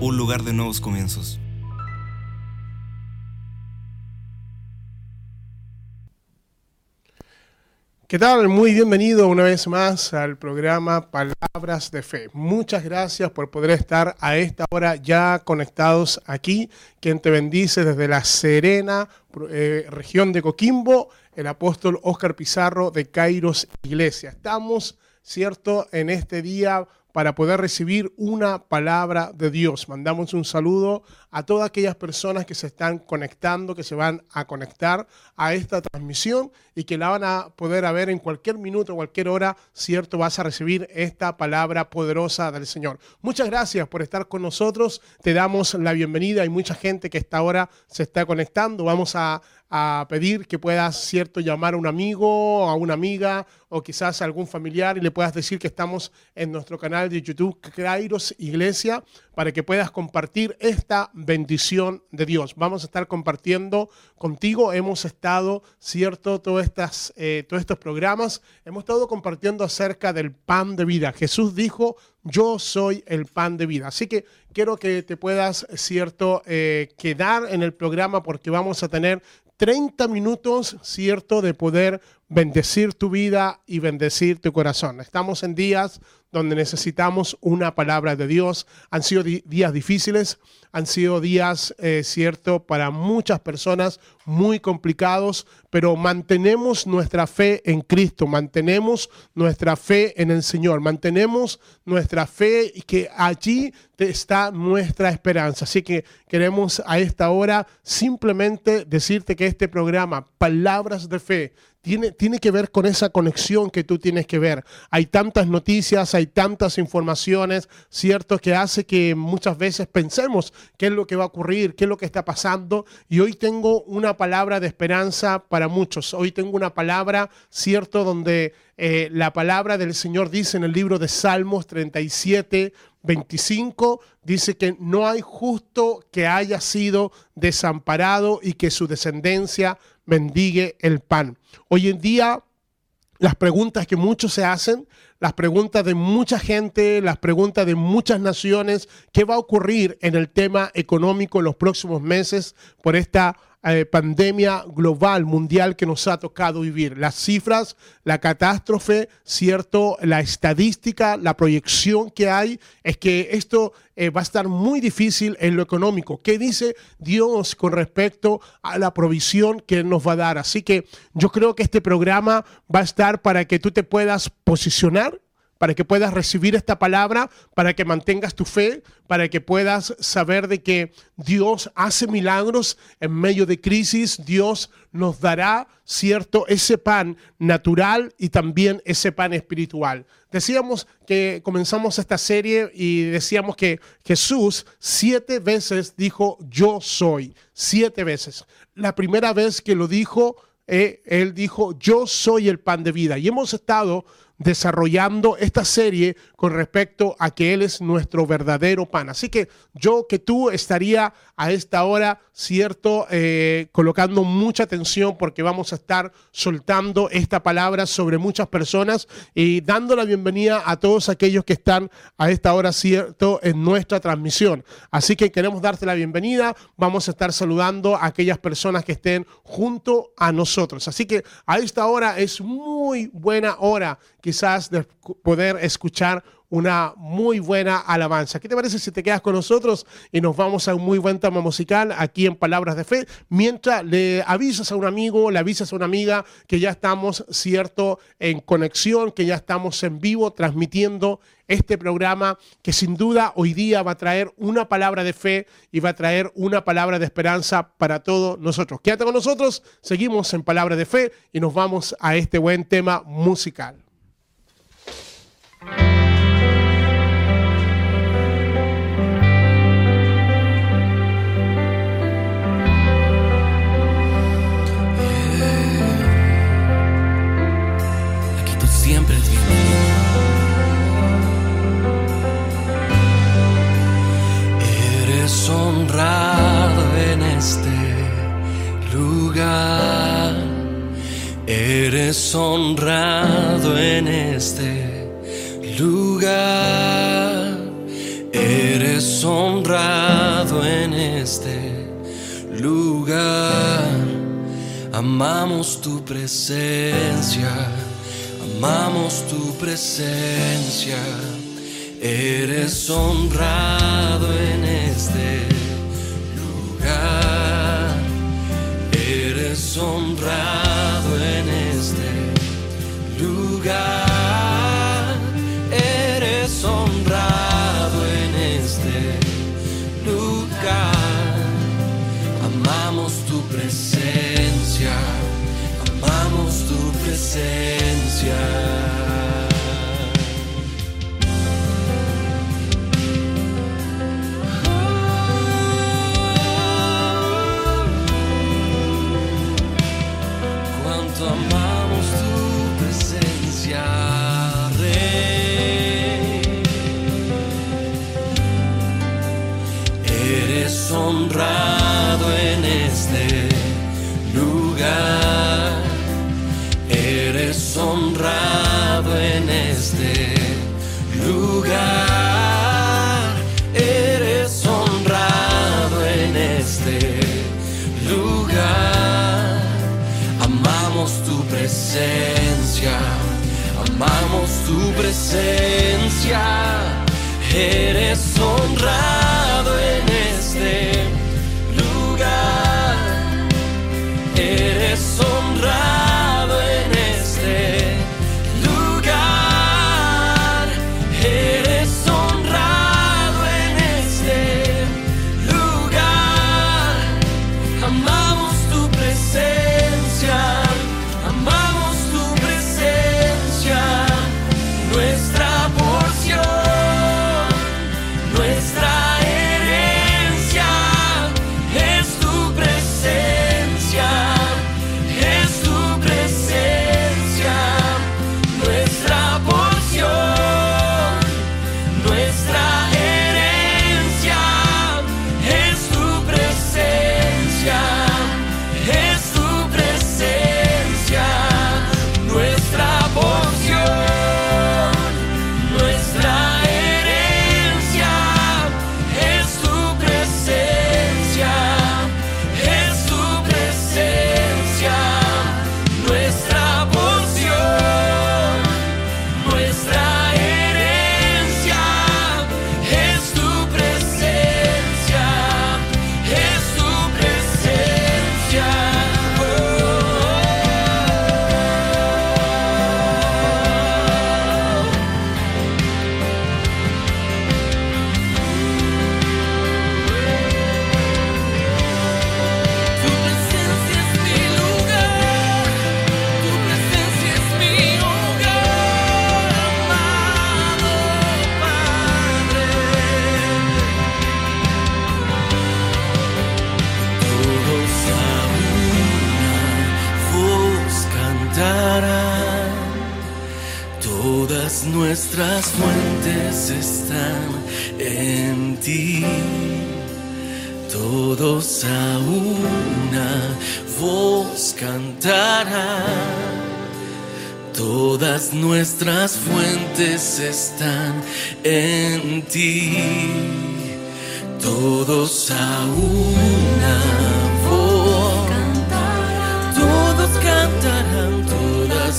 un lugar de nuevos comienzos. ¿Qué tal? Muy bienvenido una vez más al programa Palabras de Fe. Muchas gracias por poder estar a esta hora ya conectados aquí. Quien te bendice desde la Serena, eh, región de Coquimbo, el apóstol Óscar Pizarro de Kairos Iglesia. Estamos, ¿cierto?, en este día para poder recibir una palabra de Dios. Mandamos un saludo a todas aquellas personas que se están conectando, que se van a conectar a esta transmisión y que la van a poder ver en cualquier minuto, cualquier hora, cierto, vas a recibir esta palabra poderosa del Señor. Muchas gracias por estar con nosotros, te damos la bienvenida, hay mucha gente que esta hora se está conectando, vamos a, a pedir que puedas, cierto, llamar a un amigo, a una amiga o quizás a algún familiar y le puedas decir que estamos en nuestro canal de YouTube, Kairos Iglesia, para que puedas compartir esta bendición de Dios. Vamos a estar compartiendo contigo. Hemos estado, cierto, todas estas, eh, todos estos programas, hemos estado compartiendo acerca del pan de vida. Jesús dijo, yo soy el pan de vida. Así que quiero que te puedas, cierto, eh, quedar en el programa porque vamos a tener 30 minutos, cierto, de poder bendecir tu vida y bendecir tu corazón. Estamos en días donde necesitamos una palabra de Dios. Han sido días difíciles, han sido días, eh, cierto, para muchas personas muy complicados, pero mantenemos nuestra fe en Cristo, mantenemos nuestra fe en el Señor, mantenemos nuestra fe y que allí está nuestra esperanza. Así que queremos a esta hora simplemente decirte que este programa, Palabras de Fe, tiene, tiene, que ver con esa conexión que tú tienes que ver. Hay tantas noticias, hay tantas informaciones, ¿cierto? Que hace que muchas veces pensemos qué es lo que va a ocurrir, qué es lo que está pasando. Y hoy tengo una palabra de esperanza para muchos. Hoy tengo una palabra, ¿cierto? Donde eh, la palabra del Señor dice en el libro de Salmos 37, 25 dice que no hay justo que haya sido desamparado y que su descendencia mendigue el pan. Hoy en día, las preguntas que muchos se hacen, las preguntas de mucha gente, las preguntas de muchas naciones, ¿qué va a ocurrir en el tema económico en los próximos meses por esta eh, pandemia global, mundial que nos ha tocado vivir. Las cifras, la catástrofe, cierto, la estadística, la proyección que hay es que esto eh, va a estar muy difícil en lo económico. ¿Qué dice Dios con respecto a la provisión que nos va a dar? Así que yo creo que este programa va a estar para que tú te puedas posicionar para que puedas recibir esta palabra, para que mantengas tu fe, para que puedas saber de que Dios hace milagros en medio de crisis, Dios nos dará, cierto, ese pan natural y también ese pan espiritual. Decíamos que comenzamos esta serie y decíamos que Jesús siete veces dijo, yo soy, siete veces. La primera vez que lo dijo, eh, él dijo, yo soy el pan de vida. Y hemos estado desarrollando esta serie con respecto a que Él es nuestro verdadero pan. Así que yo que tú estaría a esta hora, cierto, eh, colocando mucha atención porque vamos a estar soltando esta palabra sobre muchas personas y dando la bienvenida a todos aquellos que están a esta hora, cierto, en nuestra transmisión. Así que queremos darte la bienvenida. Vamos a estar saludando a aquellas personas que estén junto a nosotros. Así que a esta hora es muy buena hora quizás de poder escuchar una muy buena alabanza. ¿Qué te parece si te quedas con nosotros y nos vamos a un muy buen tema musical aquí en Palabras de Fe? Mientras le avisas a un amigo, le avisas a una amiga que ya estamos, cierto, en conexión, que ya estamos en vivo transmitiendo este programa que sin duda hoy día va a traer una palabra de fe y va a traer una palabra de esperanza para todos nosotros. Quédate con nosotros, seguimos en Palabras de Fe y nos vamos a este buen tema musical. es en este lugar. Eres honrado en este lugar. Eres honrado en este lugar. Amamos tu presencia. Amamos tu presencia. Eres honrado en este lugar. Eres honrado en este lugar. Eres honrado en este lugar. Amamos tu presencia. Amamos tu presencia. presencia, amamos tu presencia, eres honrado en este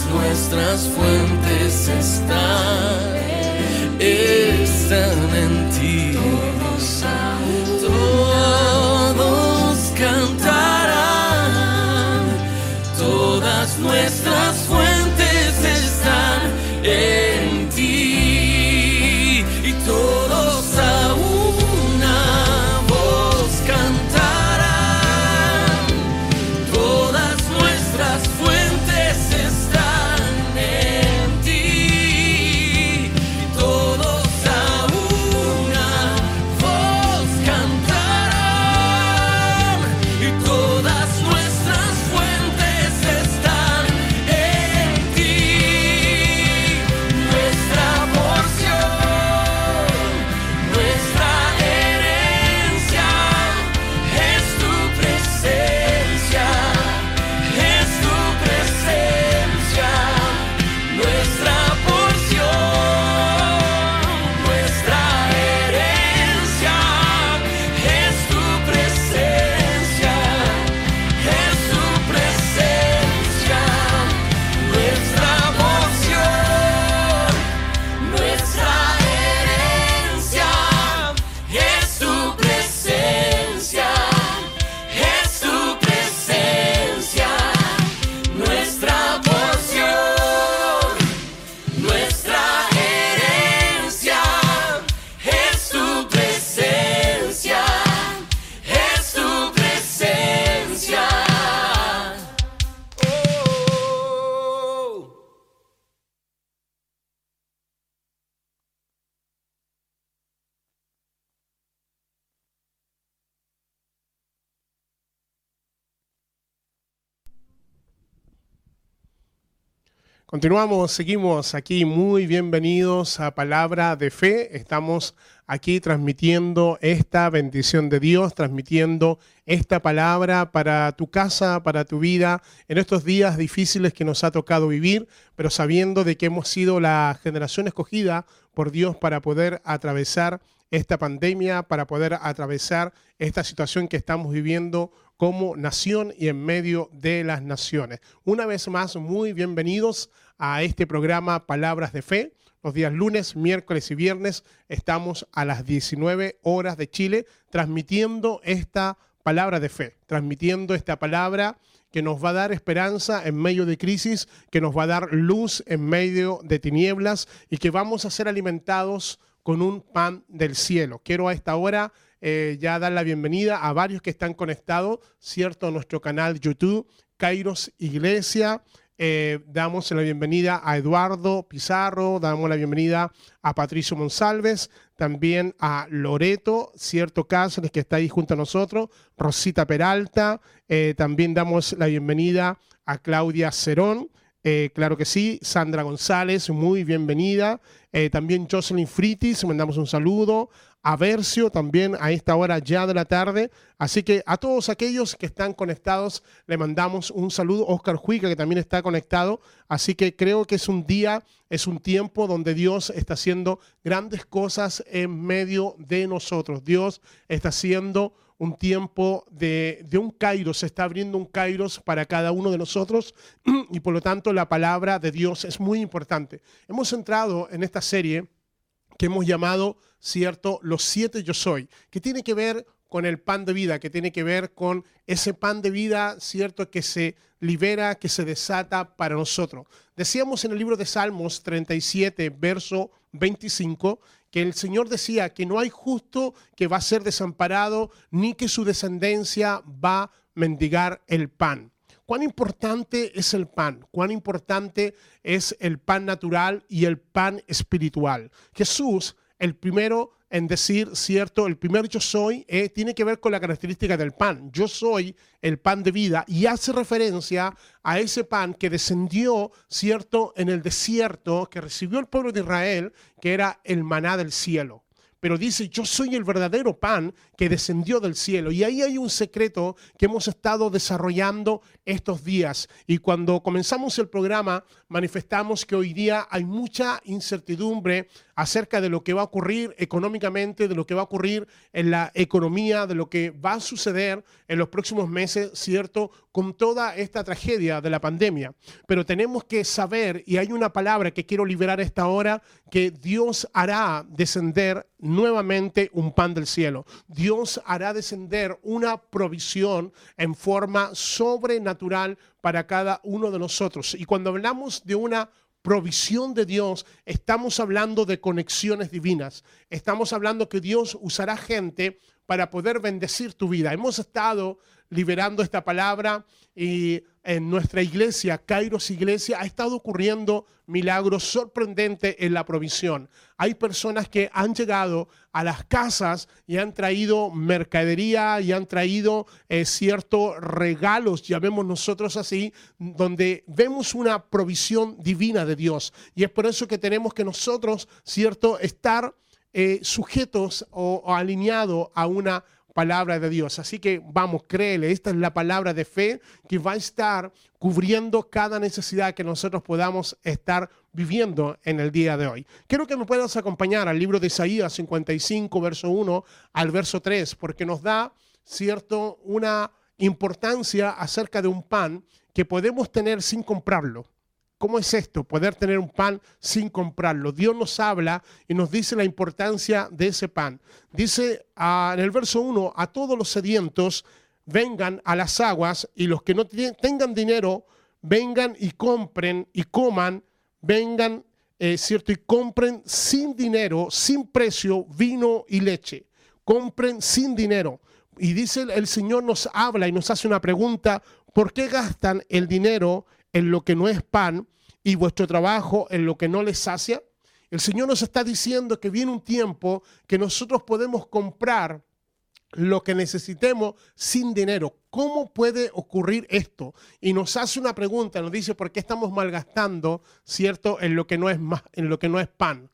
nuestras fuentes están, están en ti. Todos cantarán, todas nuestras fuentes Continuamos, seguimos aquí, muy bienvenidos a Palabra de Fe. Estamos aquí transmitiendo esta bendición de Dios, transmitiendo esta palabra para tu casa, para tu vida, en estos días difíciles que nos ha tocado vivir, pero sabiendo de que hemos sido la generación escogida por Dios para poder atravesar esta pandemia, para poder atravesar esta situación que estamos viviendo como nación y en medio de las naciones. Una vez más, muy bienvenidos a este programa Palabras de Fe. Los días lunes, miércoles y viernes estamos a las 19 horas de Chile transmitiendo esta palabra de fe, transmitiendo esta palabra que nos va a dar esperanza en medio de crisis, que nos va a dar luz en medio de tinieblas y que vamos a ser alimentados con un pan del cielo. Quiero a esta hora eh, ya dar la bienvenida a varios que están conectados, ¿cierto? A nuestro canal YouTube, Kairos Iglesia. Eh, damos la bienvenida a Eduardo Pizarro, damos la bienvenida a Patricio Monsalves, también a Loreto, cierto Cáceres que está ahí junto a nosotros, Rosita Peralta, eh, también damos la bienvenida a Claudia Cerón, claro que sí, Sandra González, muy bienvenida. también Jocelyn Fritis, mandamos un saludo a Versio también a esta hora ya de la tarde. Así que a todos aquellos que están conectados le mandamos un saludo. Oscar Juica que también está conectado. Así que creo que es un día, es un tiempo donde Dios está haciendo grandes cosas en medio de nosotros. Dios está haciendo un tiempo de, de, un kairos, se está abriendo un kairos para cada uno de nosotros y por lo tanto la palabra de Dios es muy importante. Hemos entrado en esta serie que hemos llamado, ¿cierto?, los siete yo soy, que tiene que ver con el pan de vida, que tiene que ver con ese pan de vida, ¿cierto?, que se libera, que se desata para nosotros. Decíamos en el libro de Salmos 37, verso 25, que el Señor decía que no hay justo que va a ser desamparado, ni que su descendencia va a mendigar el pan cuán importante es el pan, cuán importante es el pan natural y el pan espiritual. Jesús, el primero en decir, cierto, el primer yo soy, eh, tiene que ver con la característica del pan. Yo soy el pan de vida y hace referencia a ese pan que descendió, cierto, en el desierto, que recibió el pueblo de Israel, que era el maná del cielo pero dice, yo soy el verdadero pan que descendió del cielo. Y ahí hay un secreto que hemos estado desarrollando estos días. Y cuando comenzamos el programa, manifestamos que hoy día hay mucha incertidumbre acerca de lo que va a ocurrir económicamente, de lo que va a ocurrir en la economía, de lo que va a suceder en los próximos meses, ¿cierto? Con toda esta tragedia de la pandemia. Pero tenemos que saber, y hay una palabra que quiero liberar esta hora, que Dios hará descender nuevamente un pan del cielo. Dios hará descender una provisión en forma sobrenatural para cada uno de nosotros. Y cuando hablamos de una provisión de Dios, estamos hablando de conexiones divinas. Estamos hablando que Dios usará gente para poder bendecir tu vida. Hemos estado liberando esta palabra y en nuestra iglesia, Kairos Iglesia, ha estado ocurriendo milagros sorprendentes en la provisión. Hay personas que han llegado a las casas y han traído mercadería y han traído eh, ciertos regalos, llamemos nosotros así, donde vemos una provisión divina de Dios. Y es por eso que tenemos que nosotros, cierto, estar eh, sujetos o, o alineados a una palabra de Dios. Así que vamos, créele, esta es la palabra de fe que va a estar cubriendo cada necesidad que nosotros podamos estar viviendo en el día de hoy. Quiero que me puedas acompañar al libro de Isaías 55, verso 1 al verso 3, porque nos da, cierto, una importancia acerca de un pan que podemos tener sin comprarlo. ¿Cómo es esto? Poder tener un pan sin comprarlo. Dios nos habla y nos dice la importancia de ese pan. Dice ah, en el verso 1, a todos los sedientos vengan a las aguas y los que no tengan dinero, vengan y compren y coman, vengan, eh, ¿cierto? Y compren sin dinero, sin precio, vino y leche. Compren sin dinero. Y dice el Señor nos habla y nos hace una pregunta, ¿por qué gastan el dinero en lo que no es pan y vuestro trabajo en lo que no les sacia? El Señor nos está diciendo que viene un tiempo que nosotros podemos comprar lo que necesitemos sin dinero. ¿Cómo puede ocurrir esto? Y nos hace una pregunta, nos dice, ¿por qué estamos malgastando, cierto, en lo que no es, en lo que no es pan?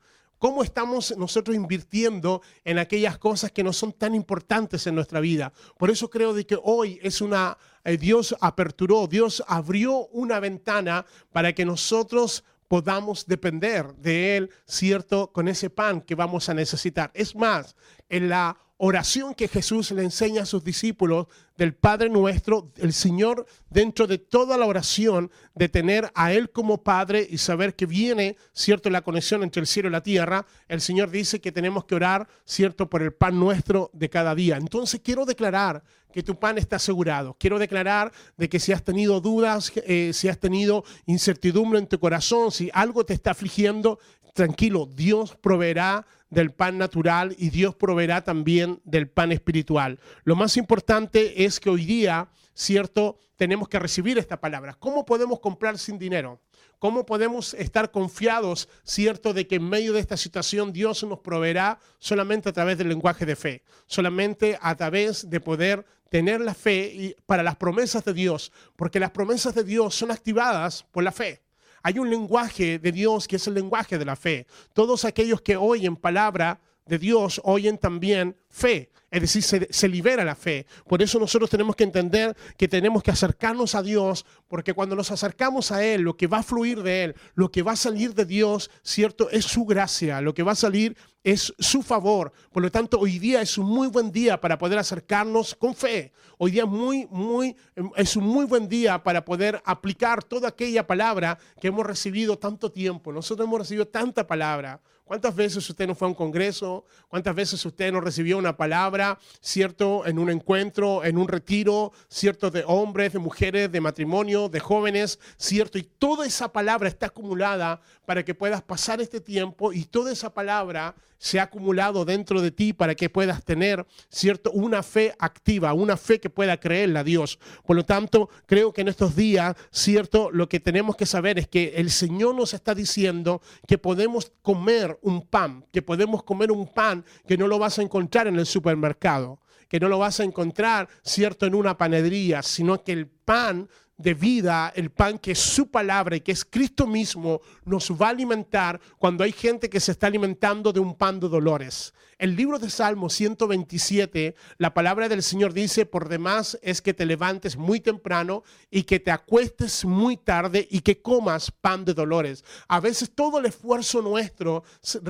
¿Cómo estamos nosotros invirtiendo en aquellas cosas que no son tan importantes en nuestra vida? Por eso creo de que hoy es una, eh, Dios aperturó, Dios abrió una ventana para que nosotros podamos depender de Él, ¿cierto? Con ese pan que vamos a necesitar. Es más, en la oración que Jesús le enseña a sus discípulos del Padre nuestro, el Señor dentro de toda la oración de tener a Él como Padre y saber que viene, cierto, la conexión entre el cielo y la tierra, el Señor dice que tenemos que orar, cierto, por el pan nuestro de cada día. Entonces quiero declarar que tu pan está asegurado. Quiero declarar de que si has tenido dudas, eh, si has tenido incertidumbre en tu corazón, si algo te está afligiendo, tranquilo, Dios proveerá del pan natural y Dios proveerá también del pan espiritual. Lo más importante es que hoy día, ¿cierto? Tenemos que recibir esta palabra. ¿Cómo podemos comprar sin dinero? ¿Cómo podemos estar confiados, cierto, de que en medio de esta situación Dios nos proveerá solamente a través del lenguaje de fe, solamente a través de poder tener la fe para las promesas de Dios, porque las promesas de Dios son activadas por la fe. Hay un lenguaje de Dios que es el lenguaje de la fe. Todos aquellos que oyen palabra de Dios oyen también fe, es decir, se, se, libera la fe. Por eso nosotros tenemos que entender que tenemos que acercarnos a Dios, porque cuando nos acercamos a Él, lo que va a fluir de Él, lo que va a salir de Dios, ¿cierto? Es su gracia, lo que va a salir es su favor. Por lo tanto, hoy día es un muy buen día para poder acercarnos con fe. Hoy día muy, muy, es un muy buen día para poder aplicar toda aquella palabra que hemos recibido tanto tiempo. Nosotros hemos recibido tanta palabra. ¿Cuántas veces usted no fue a un congreso? ¿Cuántas veces usted no recibió una palabra, cierto, en un encuentro, en un retiro, cierto, de hombres, de mujeres, de matrimonio, de jóvenes, cierto? Y toda esa palabra está acumulada para que puedas pasar este tiempo y toda esa palabra se ha acumulado dentro de ti para que puedas tener, cierto, una fe activa, una fe que pueda creerle a Dios. Por lo tanto, creo que en estos días, cierto, lo que tenemos que saber es que el Señor nos está diciendo que podemos comer un pan, que podemos comer un pan que no lo vas a encontrar en el supermercado, que no lo vas a encontrar, cierto, en una panadería, sino que el pan de vida, el pan que es su palabra y que es Cristo mismo, nos va a alimentar cuando hay gente que se está alimentando de un pan de dolores. El libro de Salmo 127, la palabra del Señor dice, por demás es que te levantes muy temprano y que te acuestes muy tarde y que comas pan de dolores. A veces todo el esfuerzo nuestro,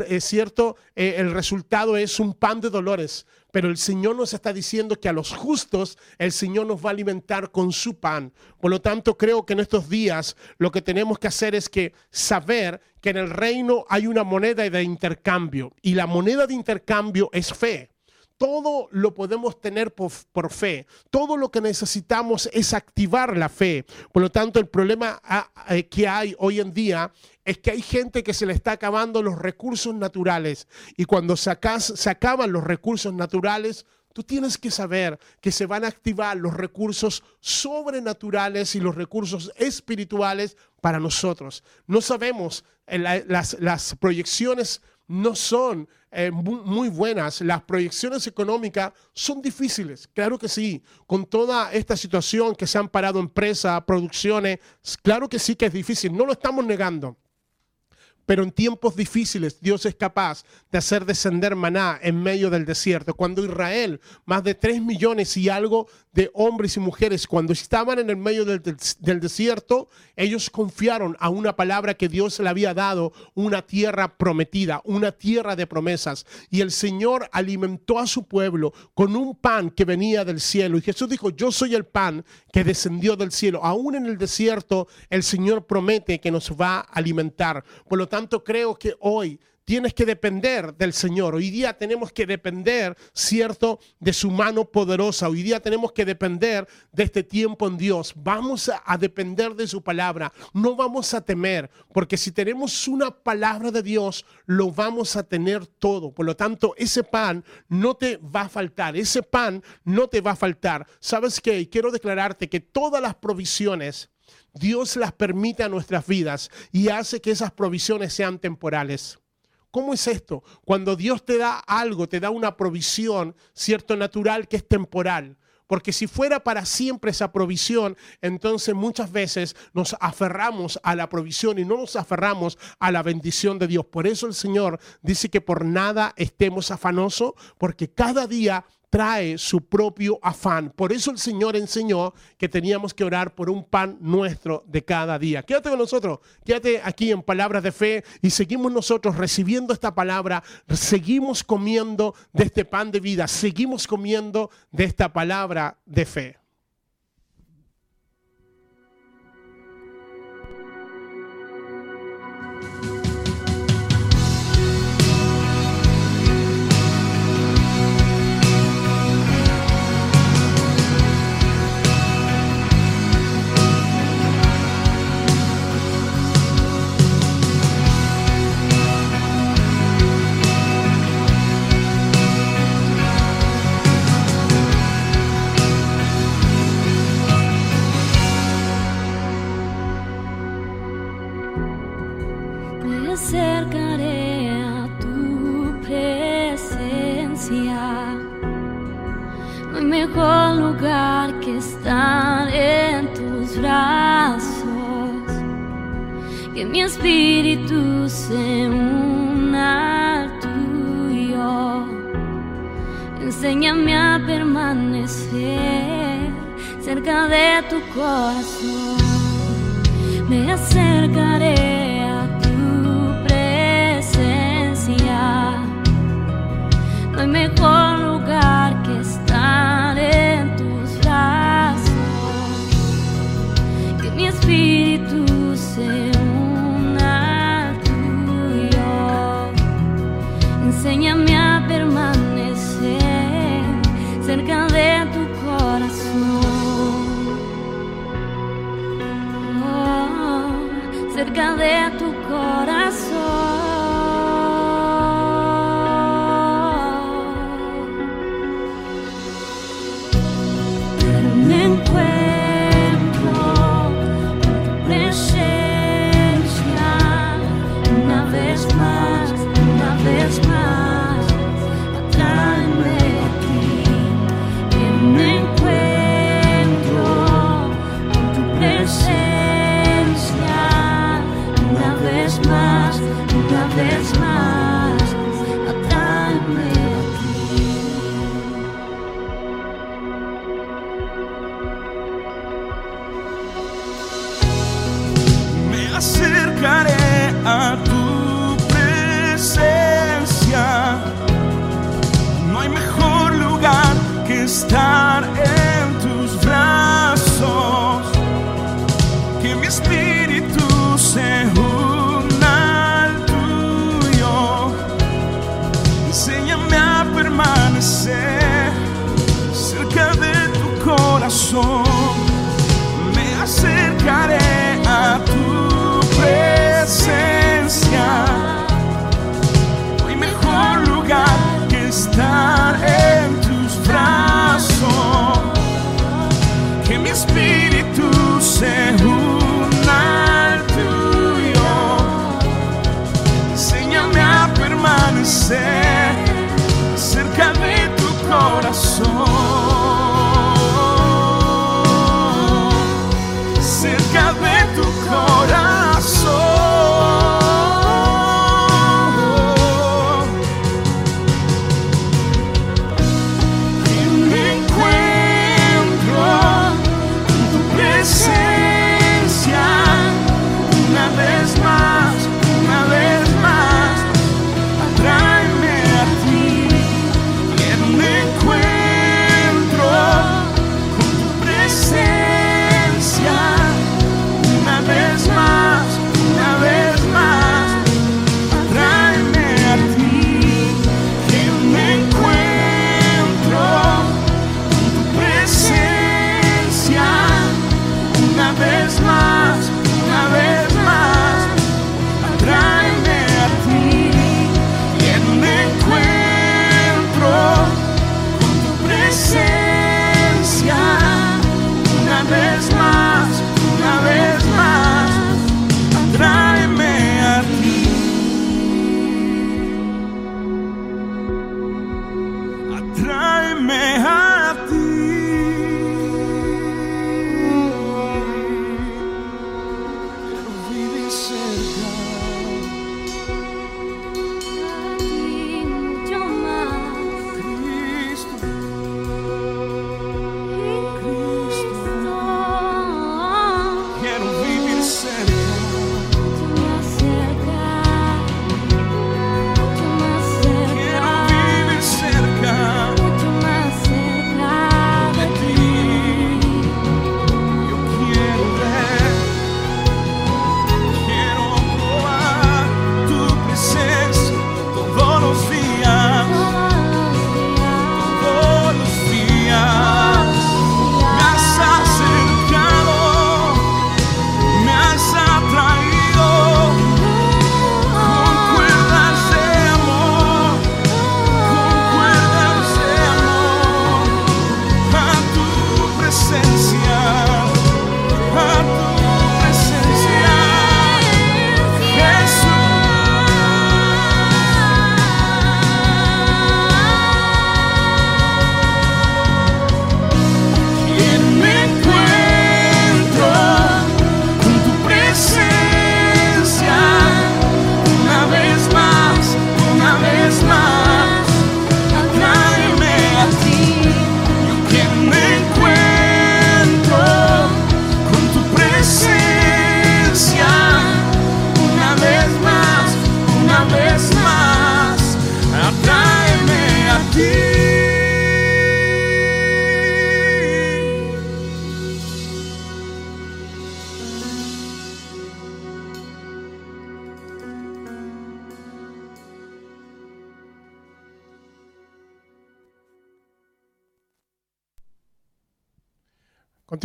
es cierto, eh, el resultado es un pan de dolores, pero el Señor nos está diciendo que a los justos el Señor nos va a alimentar con su pan. Por lo tanto, creo que en estos días lo que tenemos que hacer es que saber que en el reino hay una moneda de intercambio y la moneda de intercambio es fe. Todo lo podemos tener por, por, fe. Todo lo que necesitamos es activar la fe. Por lo tanto, el problema ah, eh, que hay hoy en día es que hay gente que se le está acabando los recursos naturales. Y cuando sacas, se acaban los recursos naturales, tú tienes que saber que se van a activar los recursos sobrenaturales y los recursos espirituales para nosotros. No sabemos, eh, las, las proyecciones no son eh, muy, buenas. Las proyecciones económicas son difíciles, claro que sí. Con toda esta situación que se han parado empresas, producciones, claro que sí que es difícil, no lo estamos negando. Pero en tiempos difíciles Dios es capaz de hacer descender maná en medio del desierto. Cuando Israel, más de tres millones y algo de hombres y mujeres, cuando estaban en el medio del, del, desierto, ellos confiaron a una palabra que Dios le había dado, una tierra prometida, una tierra de promesas. Y el Señor alimentó a su pueblo con un pan que venía del cielo. Y Jesús dijo, yo soy el pan que descendió del cielo. Aún en el desierto, el Señor promete que nos va a alimentar. Por lo tanto, creo que hoy tienes que depender del Señor. Hoy día tenemos que depender, cierto, de su mano poderosa. Hoy día tenemos que depender de este tiempo en Dios. Vamos a, depender de su palabra. No vamos a temer, porque si tenemos una palabra de Dios, lo vamos a tener todo. Por lo tanto, ese pan no te va a faltar. Ese pan no te va a faltar. ¿Sabes qué? Quiero declararte que todas las provisiones Dios las permite a nuestras vidas y hace que esas provisiones sean temporales. ¿Cómo es esto? Cuando Dios te da algo, te da una provisión, cierto, natural que es temporal. Porque si fuera para siempre esa provisión, entonces muchas veces nos aferramos a la provisión y no nos aferramos a la bendición de Dios. Por eso el Señor dice que por nada estemos afanosos, porque cada día trae su propio afán. Por eso el Señor enseñó que teníamos que orar por un pan nuestro de cada día. Quédate con nosotros, quédate aquí en palabras de fe y seguimos nosotros recibiendo esta palabra, seguimos comiendo de este pan de vida, seguimos comiendo de esta palabra de fe. Mi espíritu se una al tuyo. Enséñame a permanecer cerca de tu corazón me acercaré a tu presencia. No hay mejor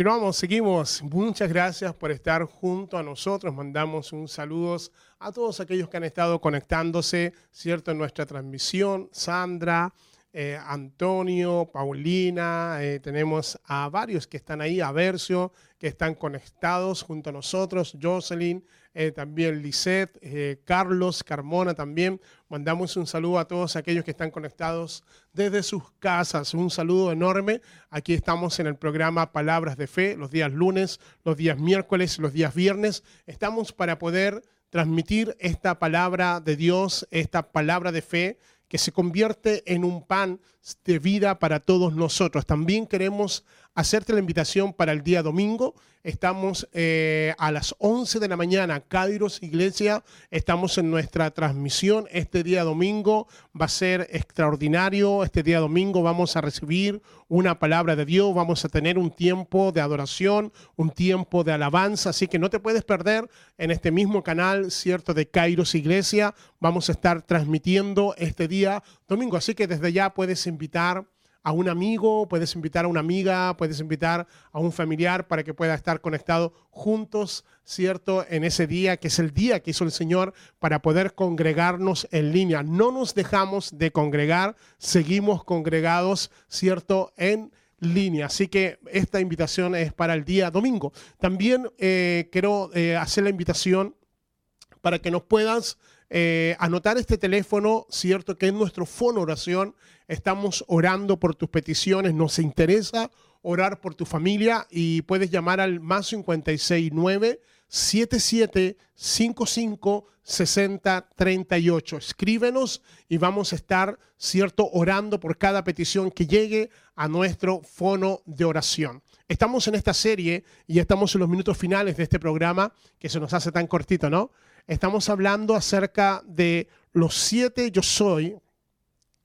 Continuamos, seguimos. Muchas gracias por estar junto a nosotros. Mandamos un saludo a todos aquellos que han estado conectándose, ¿cierto? En nuestra transmisión. Sandra, eh, Antonio, Paulina, eh, tenemos a varios que están ahí, a Versio, que están conectados junto a nosotros, Jocelyn, eh, también Lisette, Carlos, Carmona también. Mandamos un saludo a todos aquellos que están conectados desde sus casas. Un saludo enorme. Aquí estamos en el programa Palabras de Fe, los días lunes, los días miércoles, los días viernes. Estamos para poder transmitir esta palabra de Dios, esta palabra de fe que se convierte en un pan de vida para todos nosotros. También queremos hacerte la invitación para el día domingo. Estamos eh, a las 11 de la mañana, Kairos Iglesia. Estamos en nuestra transmisión. Este día domingo va a ser extraordinario. Este día domingo vamos a recibir una palabra de Dios. Vamos a tener un tiempo de adoración, un tiempo de alabanza. Así que no te puedes perder en este mismo canal, ¿cierto? De Kairos Iglesia. Vamos a estar transmitiendo este día domingo. Así que desde ya puedes invitar a un amigo, puedes invitar a una amiga, puedes invitar a un familiar para que pueda estar conectado juntos, ¿cierto? En ese día, que es el día que hizo el Señor para poder congregarnos en línea. No nos dejamos de congregar, seguimos congregados, ¿cierto? En línea. Así que esta invitación es para el día domingo. También eh, quiero eh, hacer la invitación para que nos puedas eh, anotar este teléfono, cierto, que es nuestro fono oración. Estamos orando por tus peticiones, nos interesa orar por tu familia y puedes llamar al más 569 7755 6038. Escríbenos y vamos a estar, cierto, orando por cada petición que llegue a nuestro fono de oración. Estamos en esta serie y estamos en los minutos finales de este programa que se nos hace tan cortito, ¿no? Estamos hablando acerca de los siete yo soy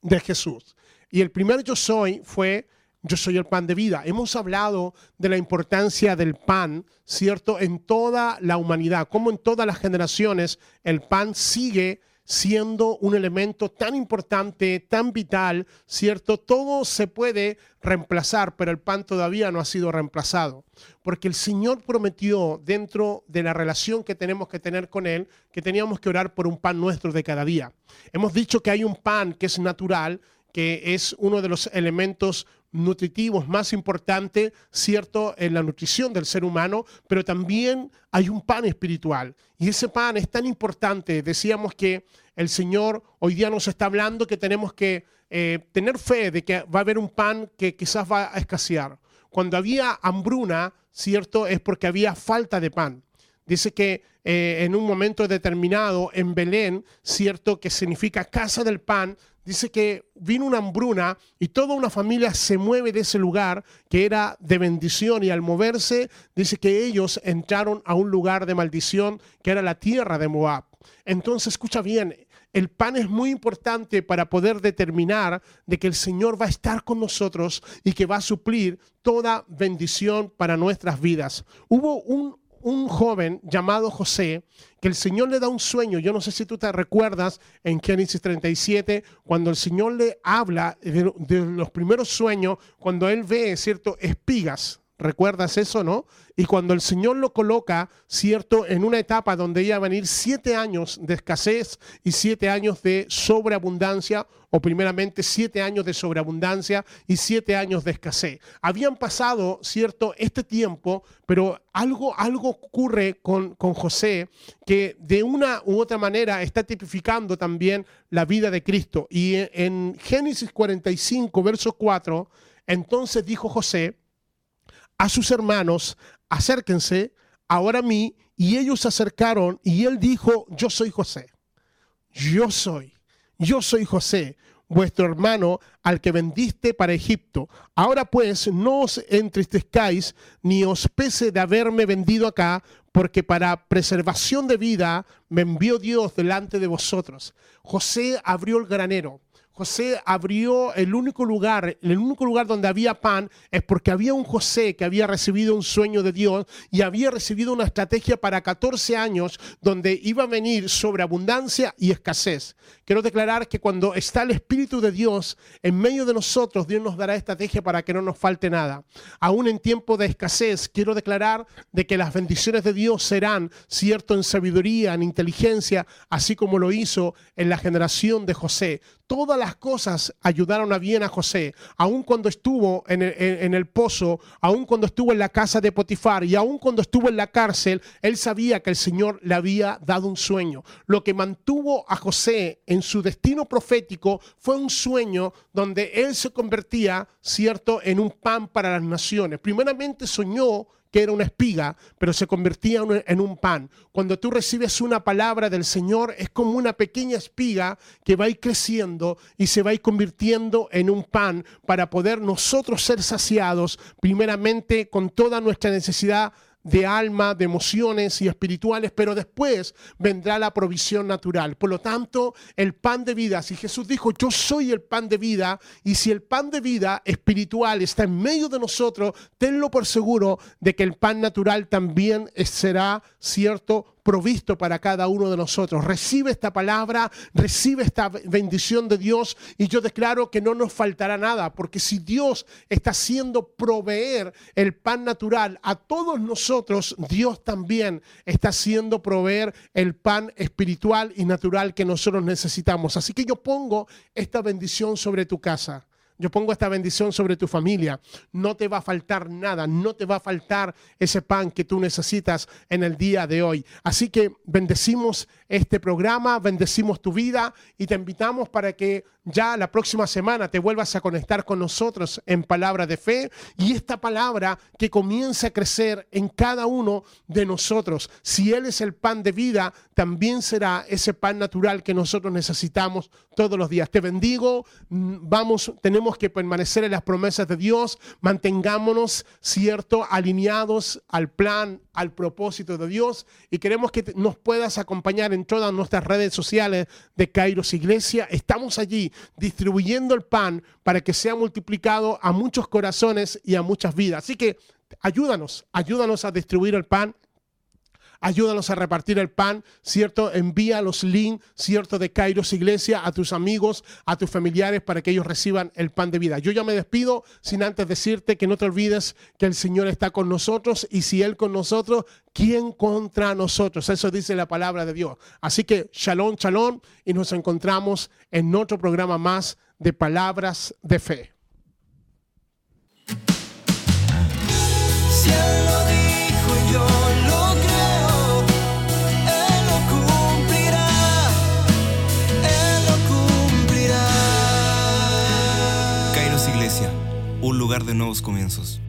de Jesús. Y el primer yo soy fue yo soy el pan de vida. Hemos hablado de la importancia del pan, ¿cierto? En toda la humanidad, como en todas las generaciones, el pan sigue siendo un elemento tan importante, tan vital, ¿cierto? Todo se puede reemplazar, pero el pan todavía no ha sido reemplazado. Porque el Señor prometió dentro de la relación que tenemos que tener con Él, que teníamos que orar por un pan nuestro de cada día. Hemos dicho que hay un pan que es natural, que es uno de los elementos nutritivos más importantes, ¿cierto?, en la nutrición del ser humano, pero también hay un pan espiritual. Y ese pan es tan importante. Decíamos que el Señor hoy día nos está hablando que tenemos que eh, tener fe de que va a haber un pan que quizás va a escasear. Cuando había hambruna, ¿cierto?, es porque había falta de pan. Dice que eh, en un momento determinado en Belén, cierto, que significa casa del pan, dice que vino una hambruna y toda una familia se mueve de ese lugar que era de bendición y al moverse dice que ellos entraron a un lugar de maldición que era la tierra de Moab. Entonces, escucha bien, el pan es muy importante para poder determinar de que el Señor va a estar con nosotros y que va a suplir toda bendición para nuestras vidas. Hubo un un joven llamado José, que el Señor le da un sueño. Yo no sé si tú te recuerdas en Génesis 37, cuando el Señor le habla de, los primeros sueños, cuando él ve, ¿cierto?, espigas. ¿Recuerdas eso, no? Y cuando el Señor lo coloca, cierto, en una etapa donde iba a venir siete años de escasez y siete años de sobreabundancia, o primeramente siete años de sobreabundancia y siete años de escasez. Habían pasado, cierto, este tiempo, pero algo, algo ocurre con, con José que de una u otra manera está tipificando también la vida de Cristo. Y en Génesis 45, verso 4, entonces dijo José, a sus hermanos, acérquense ahora a mí. Y ellos se acercaron y él dijo, yo soy José. Yo soy, yo soy José, vuestro hermano al que vendiste para Egipto. Ahora pues no os entristezcáis ni os pese de haberme vendido acá, porque para preservación de vida me envió Dios delante de vosotros. José abrió el granero. José abrió el único lugar, el único lugar donde había pan es porque había un José que había recibido un sueño de Dios y había recibido una estrategia para 14 años donde iba a venir sobreabundancia y escasez. Quiero declarar que cuando está el Espíritu de Dios en medio de nosotros, Dios nos dará estrategia para que no nos falte nada. Aún en tiempo de escasez, quiero declarar de que las bendiciones de Dios serán, cierto, en sabiduría, en inteligencia, así como lo hizo en la generación de José. Todas las cosas ayudaron a bien a José, aun cuando estuvo en el, pozo, aun cuando estuvo en la casa de Potifar y aun cuando estuvo en la cárcel, él sabía que el Señor le había dado un sueño. Lo que mantuvo a José en su destino profético fue un sueño donde él se convertía, cierto, en un pan para las naciones. Primeramente soñó era una espiga, pero se convertía en un pan. Cuando tú recibes una palabra del Señor, es como una pequeña espiga que va a ir creciendo y se va a ir convirtiendo en un pan para poder nosotros ser saciados, primeramente con toda nuestra necesidad de alma, de emociones y espirituales, pero después vendrá la provisión natural. Por lo tanto, el pan de vida, si Jesús dijo, yo soy el pan de vida, y si el pan de vida espiritual está en medio de nosotros, tenlo por seguro de que el pan natural también será cierto provisto para cada uno de nosotros. Recibe esta palabra, recibe esta bendición de Dios y yo declaro que no nos faltará nada, porque si Dios está haciendo proveer el pan natural a todos nosotros, Dios también está haciendo proveer el pan espiritual y natural que nosotros necesitamos. Así que yo pongo esta bendición sobre tu casa. Yo pongo esta bendición sobre tu familia. No te va a faltar nada, no te va a faltar ese pan que tú necesitas en el día de hoy. Así que bendecimos este programa, bendecimos tu vida y te invitamos para que ya la próxima semana te vuelvas a conectar con nosotros en palabra de fe y esta palabra que comience a crecer en cada uno de nosotros. Si Él es el pan de vida, también será ese pan natural que nosotros necesitamos todos los días. Te bendigo, vamos, tenemos que permanecer en las promesas de Dios, mantengámonos, cierto, alineados al plan, al propósito de Dios y queremos que nos puedas acompañar en todas nuestras redes sociales de Kairos Iglesia. Estamos allí distribuyendo el pan para que sea multiplicado a muchos corazones y a muchas vidas. Así que ayúdanos, ayúdanos a distribuir el pan ayúdanos a repartir el pan, ¿cierto? Envía los links, ¿cierto? De Kairos Iglesia a tus amigos, a tus familiares para que ellos reciban el pan de vida. Yo ya me despido sin antes decirte que no te olvides que el Señor está con nosotros y si Él con nosotros, ¿quién contra nosotros? Eso dice la palabra de Dios. Así que shalom, shalom y nos encontramos en otro programa más de palabras de fe. Un lugar de nuevos comienzos.